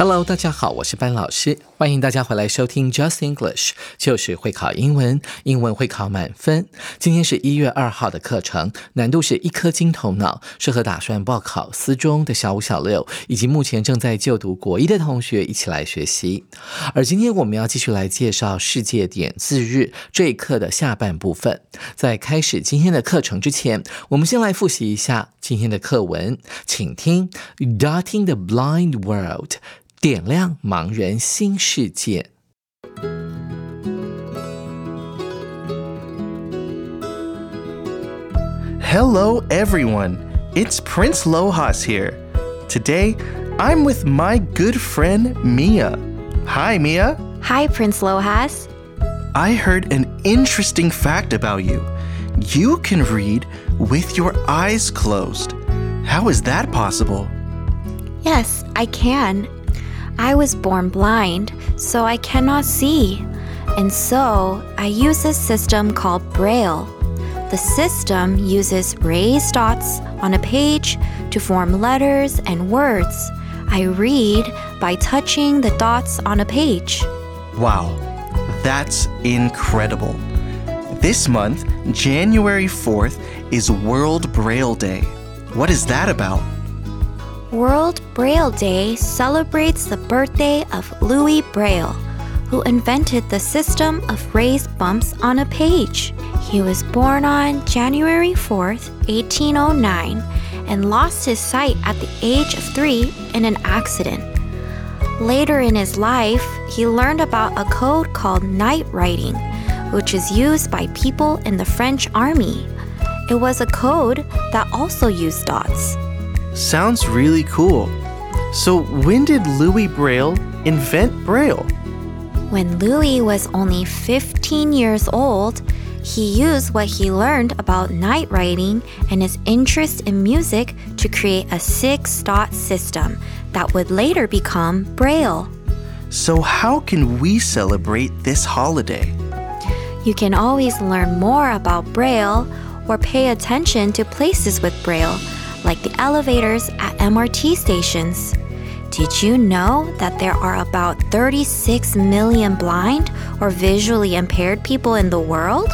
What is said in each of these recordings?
Hello，大家好，我是班老师，欢迎大家回来收听 Just English，就是会考英文，英文会考满分。今天是一月二号的课程，难度是一颗金头脑，适合打算报考四中的小五、小六，以及目前正在就读国一的同学一起来学习。而今天我们要继续来介绍世界点字日这一课的下半部分。在开始今天的课程之前，我们先来复习一下今天的课文，请听《Dotting the Blind World》。点亮盲人新世界。Hello, everyone. It's Prince Lohas here. Today, I'm with my good friend Mia. Hi, Mia. Hi, Prince Lohas. I heard an interesting fact about you. You can read with your eyes closed. How is that possible? Yes, I can. I was born blind, so I cannot see. And so I use a system called Braille. The system uses raised dots on a page to form letters and words. I read by touching the dots on a page. Wow, that's incredible. This month, January 4th, is World Braille Day. What is that about? World Braille Day celebrates the birthday of Louis Braille, who invented the system of raised bumps on a page. He was born on January 4, 1809, and lost his sight at the age of three in an accident. Later in his life, he learned about a code called night writing, which is used by people in the French army. It was a code that also used dots. Sounds really cool. So, when did Louis Braille invent Braille? When Louis was only 15 years old, he used what he learned about night writing and his interest in music to create a six dot system that would later become Braille. So, how can we celebrate this holiday? You can always learn more about Braille or pay attention to places with Braille like the elevators at MRT stations. Did you know that there are about 36 million blind or visually impaired people in the world?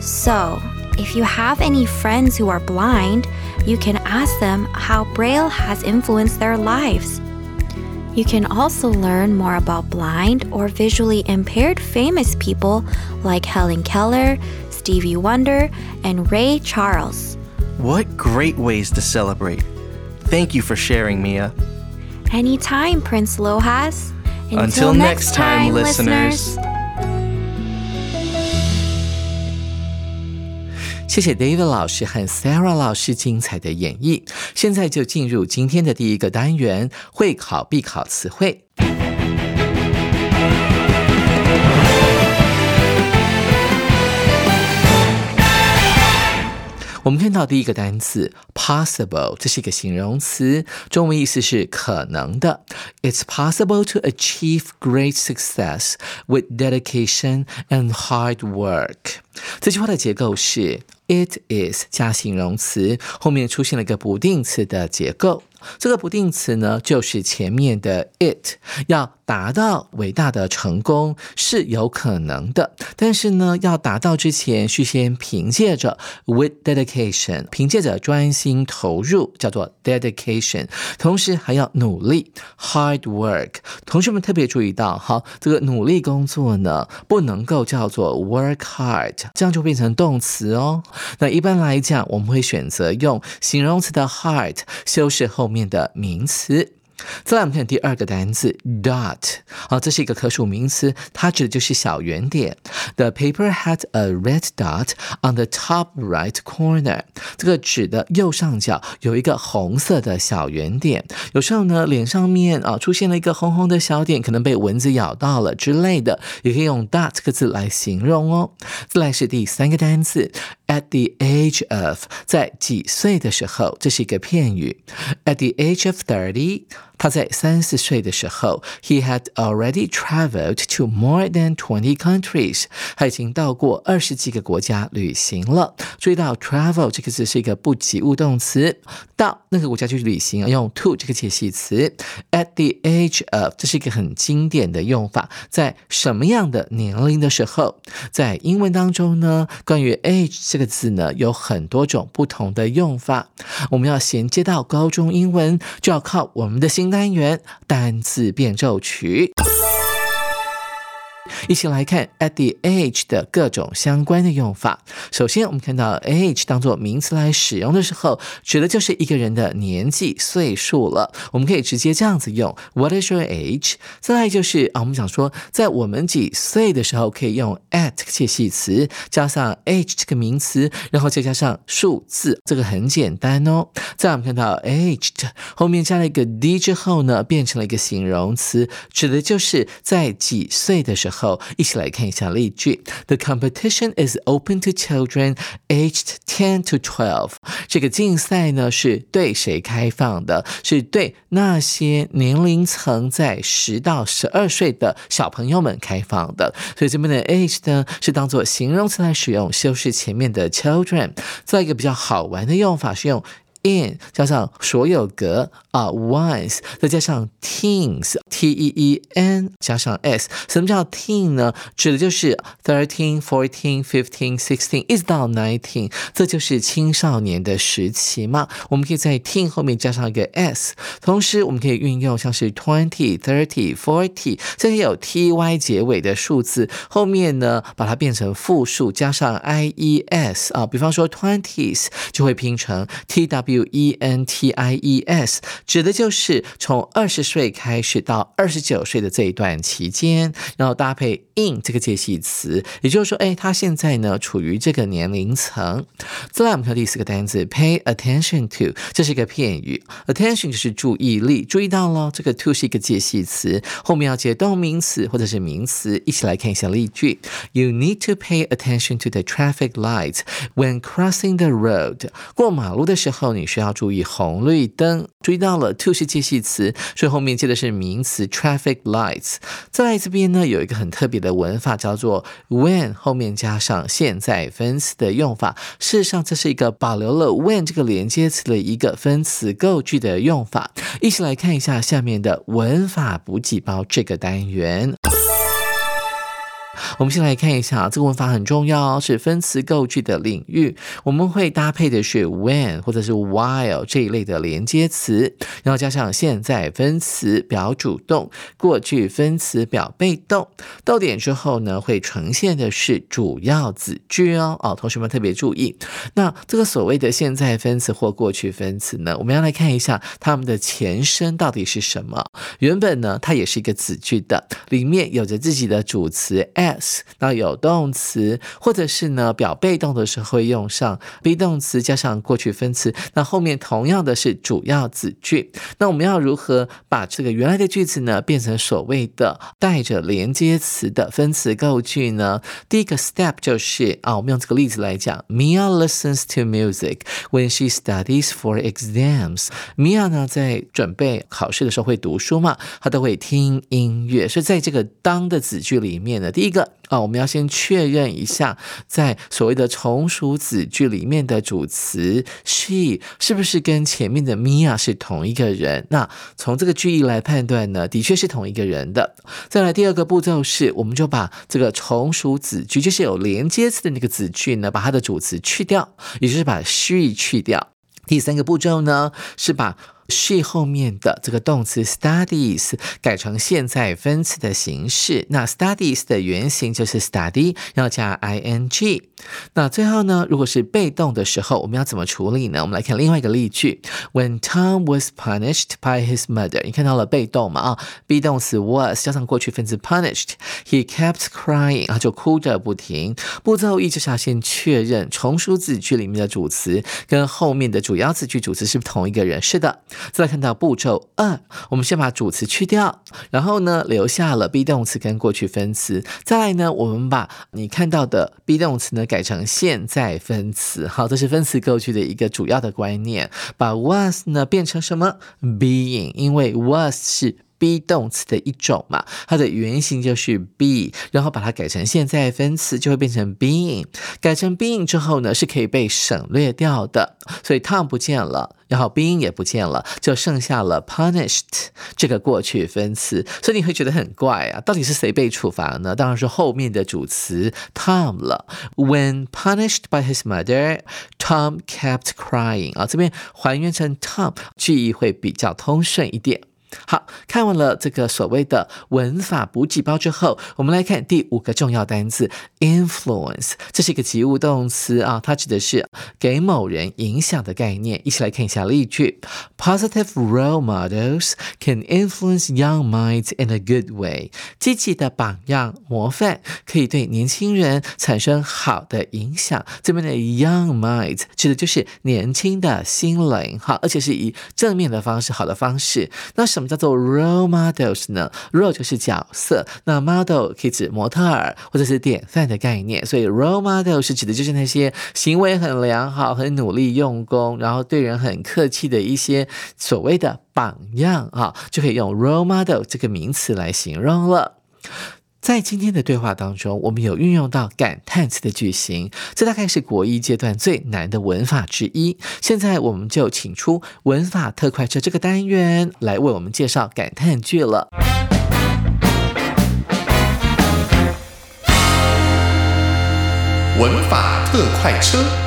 So, if you have any friends who are blind, you can ask them how Braille has influenced their lives. You can also learn more about blind or visually impaired famous people like Helen Keller, Stevie Wonder, and Ray Charles. What great ways to celebrate. Thank you for sharing, Mia. Anytime, Prince Lohas. Until next time, listeners. 谢谢 David 老师和 Sarah 老师精彩的演绎。现在就进入今天的第一个单元——会考必考词汇。 我们看到第一个单词 possible，这是一个形容词，中文意思是可能的。It's possible to achieve great success with dedication and hard work。这句话的结构是 it is 加形容词，后面出现了一个不定词的结构。这个不定词呢，就是前面的 it 要。达到伟大的成功是有可能的，但是呢，要达到之前，需先凭借着 with dedication，凭借着专心投入，叫做 dedication，同时还要努力 hard work。同学们特别注意到，哈，这个努力工作呢，不能够叫做 work hard，这样就变成动词哦。那一般来讲，我们会选择用形容词的 hard 修饰后面。面的名词。再来，我们看第二个单词 dot，好，这是一个可数名词，它指的就是小圆点。The paper had a red dot on the top right corner。这个纸的右上角有一个红色的小圆点。有时候呢，脸上面啊出现了一个红红的小点，可能被蚊子咬到了之类的，也可以用 dot 这个字来形容哦。再来是第三个单词 at the age of，在几岁的时候，这是一个片语。At the age of thirty。 他在三四岁的时候，he had already traveled to more than twenty countries。他已经到过二十几个国家旅行了。注意到 travel 这个字是一个不及物动词，到那个国家去旅行用 to 这个介系词。At the age of 这是一个很经典的用法，在什么样的年龄的时候？在英文当中呢，关于 age 这个字呢，有很多种不同的用法。我们要衔接到高中英文，就要靠我们的新单元单字变奏曲。一起来看 at the age 的各种相关的用法。首先，我们看到 age 当做名词来使用的时候，指的就是一个人的年纪、岁数了。我们可以直接这样子用：What is your age？再来就是啊，我们想说，在我们几岁的时候，可以用 at 介系词加上 age 这个名词，然后再加上数字，这个很简单哦。再我们看到 aged 后面加了一个 d 之后呢，变成了一个形容词，指的就是在几岁的时候。一起来看一下例句：The competition is open to children aged ten to twelve。这个竞赛呢是对谁开放的？是对那些年龄层在十到十二岁的小朋友们开放的。所以这边的 age 呢是当做形容词来使用，修饰前面的 children。再一个比较好玩的用法是用。In 加上所有格啊，ones 再加上 teens，t e e n 加上 s，什么叫 teen 呢？指的就是 thirteen、fourteen、fifteen、sixteen 一直到 nineteen，这就是青少年的时期嘛。我们可以在 teen 后面加上一个 s，同时我们可以运用像是 twenty、thirty、forty 这些有 t y 结尾的数字，后面呢把它变成复数，加上 i e s 啊，比方说 twenties 就会拼成 t w。U E N T I E S 指的就是从二十岁开始到二十九岁的这一段期间，然后搭配 in 这个介系词，也就是说，哎，他现在呢处于这个年龄层。再来，我们看第四个单词，pay attention to，这是一个片语，attention 就是注意力，注意到了，这个 to 是一个介系词，后面要接动名词或者是名词。一起来看一下例句：You need to pay attention to the traffic lights when crossing the road。过马路的时候，你需要注意红绿灯。注意到了，to 是介系词，所以后面接的是名词 traffic lights。再来这边呢，有一个很特别的文法，叫做 when 后面加上现在分词的用法。事实上，这是一个保留了 when 这个连接词的一个分词构句的用法。一起来看一下下面的文法补给包这个单元。我们先来看一下这个文法很重要，是分词构句的领域。我们会搭配的是 when 或者是 while 这一类的连接词，然后加上现在分词表主动、过去分词表被动。逗点之后呢，会呈现的是主要子句哦。哦，同学们特别注意。那这个所谓的现在分词或过去分词呢，我们要来看一下它们的前身到底是什么。原本呢，它也是一个子句的，里面有着自己的主词 as。那有动词，或者是呢表被动的时候会用上 be 动词加上过去分词，那后面同样的是主要子句。那我们要如何把这个原来的句子呢变成所谓的带着连接词的分词构句呢？第一个 step 就是啊，我们用这个例子来讲，Mia listens to music when she studies for exams。Mia 呢在准备考试的时候会读书嘛，她都会听音乐。所以在这个当的子句里面呢，第一个。啊，我们要先确认一下，在所谓的从属子句里面的主词 she 是不是跟前面的 Mia 是同一个人？那从这个句意来判断呢，的确是同一个人的。再来第二个步骤是，我们就把这个从属子句，就是有连接词的那个子句呢，把它的主词去掉，也就是把 she 去掉。第三个步骤呢，是把 she 后面的这个动词 studies 改成现在分词的形式。那 studies 的原型就是 study，要加 ing。那最后呢，如果是被动的时候，我们要怎么处理呢？我们来看另外一个例句：When Tom was punished by his mother，你看到了被动嘛？啊，be 动词 was 加上过去分词 punished，he kept crying，啊，就哭着不停。步骤一就是要先确认重述子句里面的主词跟后面的主要子句主词是不是同一个人。是的。再来看到步骤二，我们先把主词去掉，然后呢留下了 be 动词跟过去分词。再来呢，我们把你看到的 be 动词呢改成现在分词。好，这是分词构句的一个主要的观念。把 was 呢变成什么 being，因为 was 是。be 动词的一种嘛，它的原型就是 be，然后把它改成现在分词，就会变成 being。改成 being 之后呢，是可以被省略掉的，所以 Tom 不见了，然后宾也不见了，就剩下了 punished 这个过去分词。所以你会觉得很怪啊，到底是谁被处罚呢？当然是后面的主词 Tom 了。When punished by his mother, Tom kept crying。啊，这边还原成 Tom，句意会比较通顺一点。好看完了这个所谓的文法补给包之后，我们来看第五个重要单词 influence，这是一个及物动词啊，它指的是给某人影响的概念。一起来看一下例句：Positive role models can influence young minds in a good way。积极的榜样模范可以对年轻人产生好的影响。这边的 young minds 指的就是年轻的心灵，哈，而且是以正面的方式、好的方式。那什么叫做 role models 呢？role 就是角色，那 model 可以指模特儿或者是典范的概念，所以 role model 是指的就是那些行为很良好、很努力用功，然后对人很客气的一些所谓的榜样啊，就可以用 role model 这个名词来形容了。在今天的对话当中，我们有运用到感叹词的句型，这大概是国一阶段最难的文法之一。现在我们就请出文法特快车这个单元来为我们介绍感叹句了。文法特快车。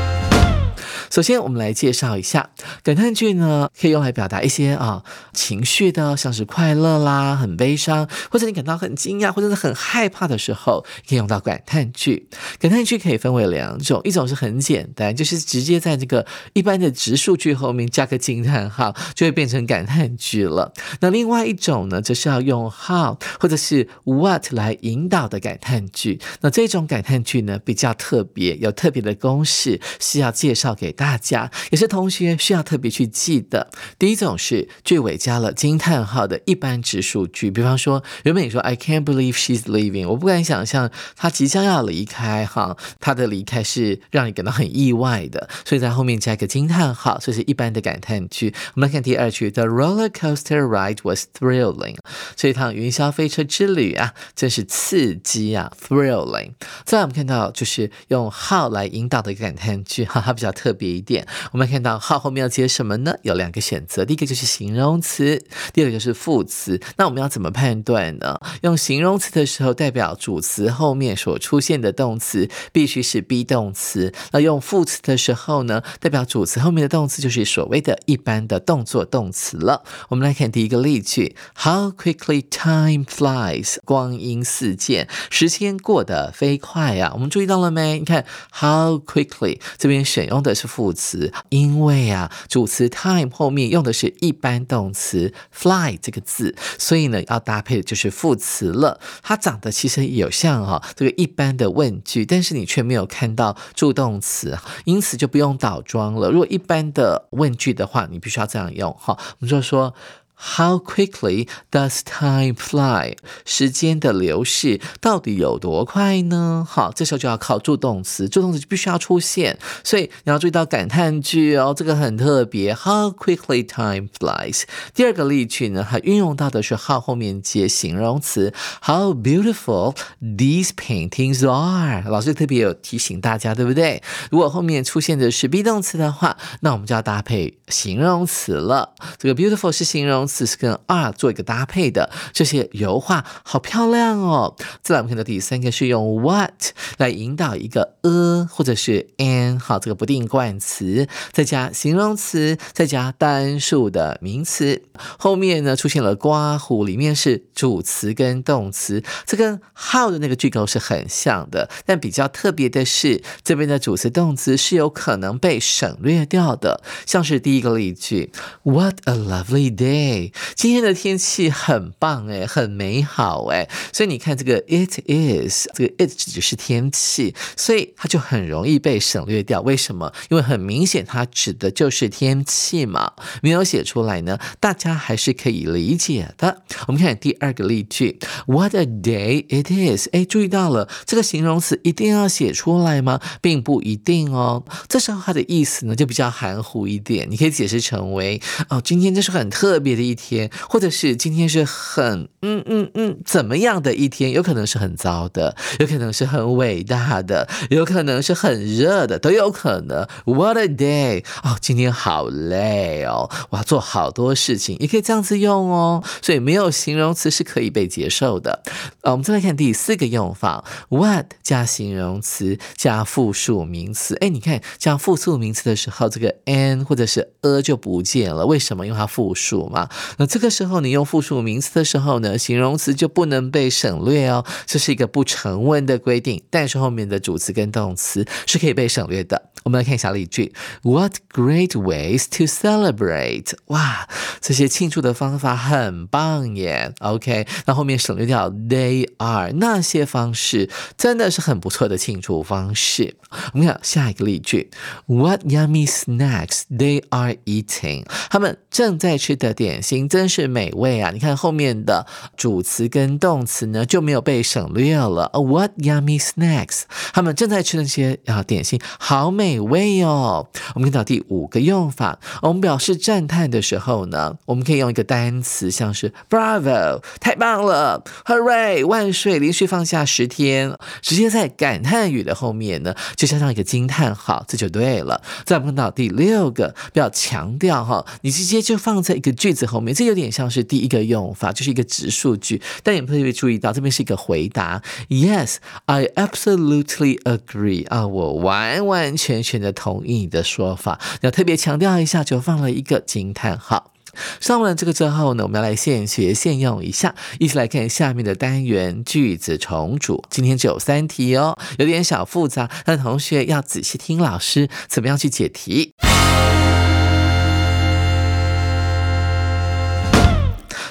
首先，我们来介绍一下感叹句呢，可以用来表达一些啊情绪的，像是快乐啦、很悲伤，或者你感到很惊讶或者是很害怕的时候，可以用到感叹句。感叹句可以分为两种，一种是很简单，就是直接在这个一般的直述句后面加个惊叹号，就会变成感叹句了。那另外一种呢，就是要用 how 或者是 what 来引导的感叹句。那这种感叹句呢，比较特别，有特别的公式是要介绍给。大家也是同学需要特别去记的。第一种是句尾加了惊叹号的一般直述句，比方说原本你说 I can't believe she's leaving，我不敢想象她即将要离开哈，她的离开是让你感到很意外的，所以在后面加一个惊叹号，这是一般的感叹句。我们来看第二句，The roller coaster ride was thrilling，这一趟云霄飞车之旅啊，真是刺激啊，thrilling。再来我们看到就是用 how 来引导的一个感叹句，哈，它比较特别。一点，我们看到 how 后面要接什么呢？有两个选择，第一个就是形容词，第二个就是副词。那我们要怎么判断呢？用形容词的时候，代表主词后面所出现的动词必须是 be 动词；那用副词的时候呢，代表主词后面的动词就是所谓的一般的动作动词了。我们来看第一个例句：How quickly time flies，光阴似箭，时间过得飞快呀！我们注意到了没？你看 how quickly 这边选用的是。副副词，因为啊，主词 time 后面用的是一般动词 fly 这个字，所以呢，要搭配的就是副词了。它长得其实有像哈这个一般的问句，但是你却没有看到助动词，因此就不用倒装了。如果一般的问句的话，你必须要这样用哈，我们就说。How quickly does time fly？时间的流逝到底有多快呢？好，这时候就要靠助动词，助动词就必须要出现。所以你要注意到感叹句哦，这个很特别。How quickly time flies？第二个例句呢，它运用到的是 how 后面接形容词。How beautiful these paintings are！老师特别有提醒大家，对不对？如果后面出现的是 be 动词的话，那我们就要搭配形容词了。这个 beautiful 是形容。词是跟 are 做一个搭配的。这些油画好漂亮哦。再来，我们看到第三个是用 what 来引导一个 a 或者是 an 好这个不定冠词，再加形容词，再加单数的名词。后面呢出现了刮胡，里面是主词跟动词，这跟 how 的那个句构是很像的。但比较特别的是，这边的主词动词是有可能被省略掉的，像是第一个例句：What a lovely day！今天的天气很棒哎，很美好哎。所以你看这个 it is，这个 it 指的是天气，所以它就很容易被省略掉。为什么？因为很明显它指的就是天气嘛，没有写出来呢，大家还是可以理解的。我们看第二个例句：What a day it is！哎，注意到了这个形容词一定要写出来吗？并不一定哦。这时候它的意思呢就比较含糊一点，你可以解释成为哦，今天这是很特别的一天，或者是今天是很嗯嗯嗯怎么样的一天，有可能是很糟的，有可能是很伟大的，有可能是很热的，都有可能。What a day！哦，今天好累哦，我要做好多事情，也可以这样子用哦。所以没有形容词是可以被接受的。呃，我们再来看第四个用法：what 加形容词加复数名词。哎，你看。加复数名词的时候，这个 an 或者是 a 就不见了。为什么？因为它复数嘛。那这个时候你用复数名词的时候呢，形容词就不能被省略哦。这是一个不成文的规定，但是后面的主词跟动词是可以被省略的。我们来看一下例句：What great ways to celebrate！哇，这些庆祝的方法很棒耶。OK，那后面省略掉 they are 那些方式，真的是很不错的庆祝方式。我们看下一个例句：What yummy snacks they are eating！他们正在吃的点心真是美味啊！你看后面的主词跟动词呢就没有被省略了。What yummy snacks！他们正在吃那些啊点心，好美。味哦！我们看到第五个用法，我们表示赞叹的时候呢，我们可以用一个单词，像是 Bravo，太棒了，Hooray，万岁，连续放下十天，直接在感叹语的后面呢，就加上一个惊叹号，这就对了。再看到第六个，比较强调哈，你直接就放在一个句子后面，这有点像是第一个用法，就是一个直述句，但也特别注意到这边是一个回答，Yes，I absolutely agree 啊，我完完全。全的同意你的说法，要特别强调一下，就放了一个惊叹号。上完了这个之后呢，我们要来现学现用一下，一起来看下面的单元句子重组。今天只有三题哦，有点小复杂，但同学要仔细听老师怎么样去解题。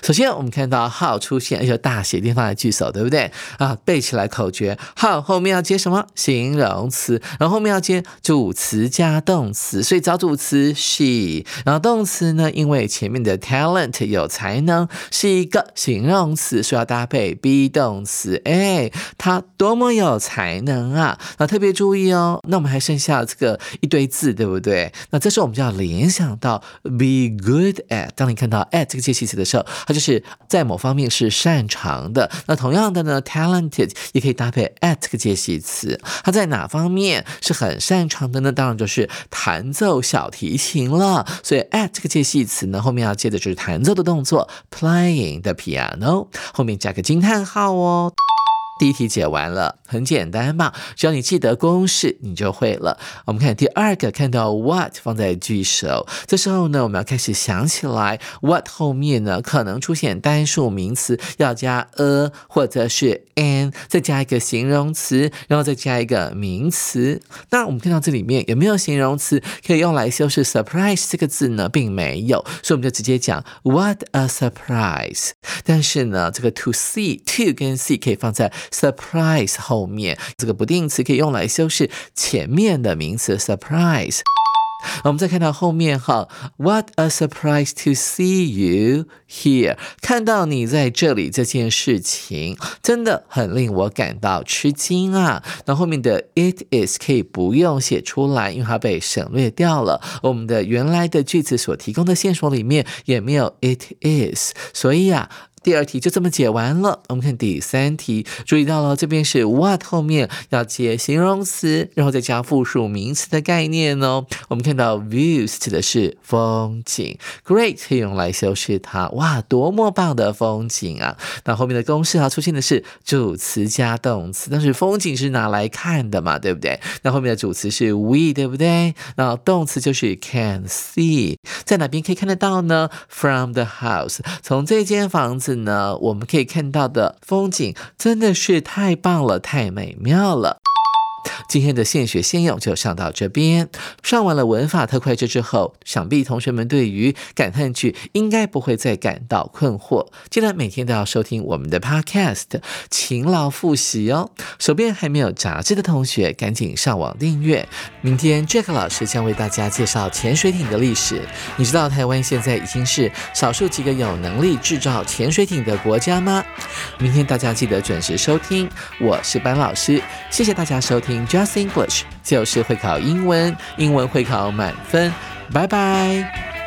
首先，我们看到 how 出现，而且大写地方的句首，对不对啊？背起来口诀，how 后面要接什么？形容词，然后后面要接主词加动词，所以找主词 she，然后动词呢，因为前面的 talent 有才能是一个形容词，所以要搭配 be 动词。哎，他多么有才能啊！那特别注意哦，那我们还剩下这个一堆字，对不对？那这时候我们就要联想到 be good at。当你看到 at 这个介系词的时候，它就就是在某方面是擅长的，那同样的呢，talented 也可以搭配 at 这个介系词。他在哪方面是很擅长的呢？当然就是弹奏小提琴了。所以 at 这个介系词呢，后面要接的就是弹奏的动作，playing the piano，后面加个惊叹号哦。第一题解完了，很简单嘛，只要你记得公式，你就会了。我们看第二个，看到 what 放在句首，这时候呢，我们要开始想起来，what 后面呢可能出现单数名词，要加 a 或者是 an，再加一个形容词，然后再加一个名词。那我们看到这里面有没有形容词可以用来修饰 surprise 这个字呢？并没有，所以我们就直接讲 what a surprise。但是呢，这个 to see to 跟 see 可以放在 surprise 后面这个不定词可以用来修饰前面的名词 surprise。我们再看到后面哈，What a surprise to see you here！看到你在这里这件事情真的很令我感到吃惊啊。那后面的 it is 可以不用写出来，因为它被省略掉了。我们的原来的句子所提供的线索里面也没有 it is，所以啊。第二题就这么解完了。我们看第三题，注意到了，这边是 what 后面要接形容词，然后再加复数名词的概念哦。我们看到 views 指的是风景，great 可以用来修饰它，哇，多么棒的风景啊！那后面的公式啊出现的是主词加动词，但是风景是拿来看的嘛，对不对？那后面的主词是 we，对不对？那动词就是 can see，在哪边可以看得到呢？From the house，从这间房子那，我们可以看到的风景真的是太棒了，太美妙了。今天的现学现用就上到这边。上完了文法特快车之后，想必同学们对于感叹句应该不会再感到困惑。记得每天都要收听我们的 Podcast，勤劳复习哦。手边还没有杂志的同学，赶紧上网订阅。明天 Jack 老师将为大家介绍潜水艇的历史。你知道台湾现在已经是少数几个有能力制造潜水艇的国家吗？明天大家记得准时收听。我是班老师，谢谢大家收听听。Just English 就是会考英文，英文会考满分。拜拜。